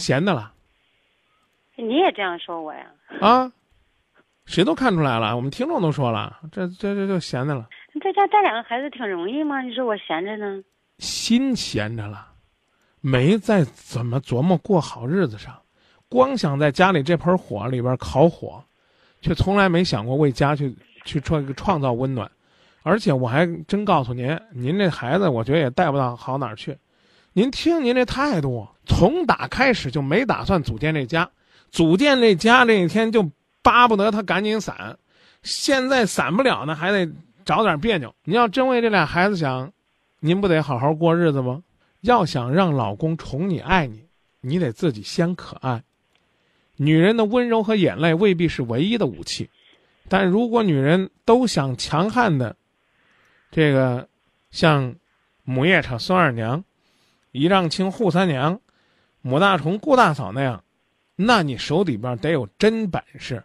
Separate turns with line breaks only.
闲的了
你也这样说我呀？
啊？谁都看出来了，我们听众都说了，这这这就闲的了，
在家带两个孩子挺容易吗？你说我闲着呢？
心闲着了，没在怎么琢磨过好日子上，光想在家里这盆火里边烤火，却从来没想过为家去去创创造温暖。而且我还真告诉您，您这孩子我觉得也带不到好哪儿去。您听您这态度，从打开始就没打算组建这家，组建这家这一天就巴不得他赶紧散，现在散不了呢，还得找点别扭。您要真为这俩孩子想，您不得好好过日子吗？要想让老公宠你爱你，你得自己先可爱。女人的温柔和眼泪未必是唯一的武器，但如果女人都想强悍的，这个像母夜叉孙二娘、一丈青扈三娘、母大虫顾大嫂那样，那你手里边得有真本事。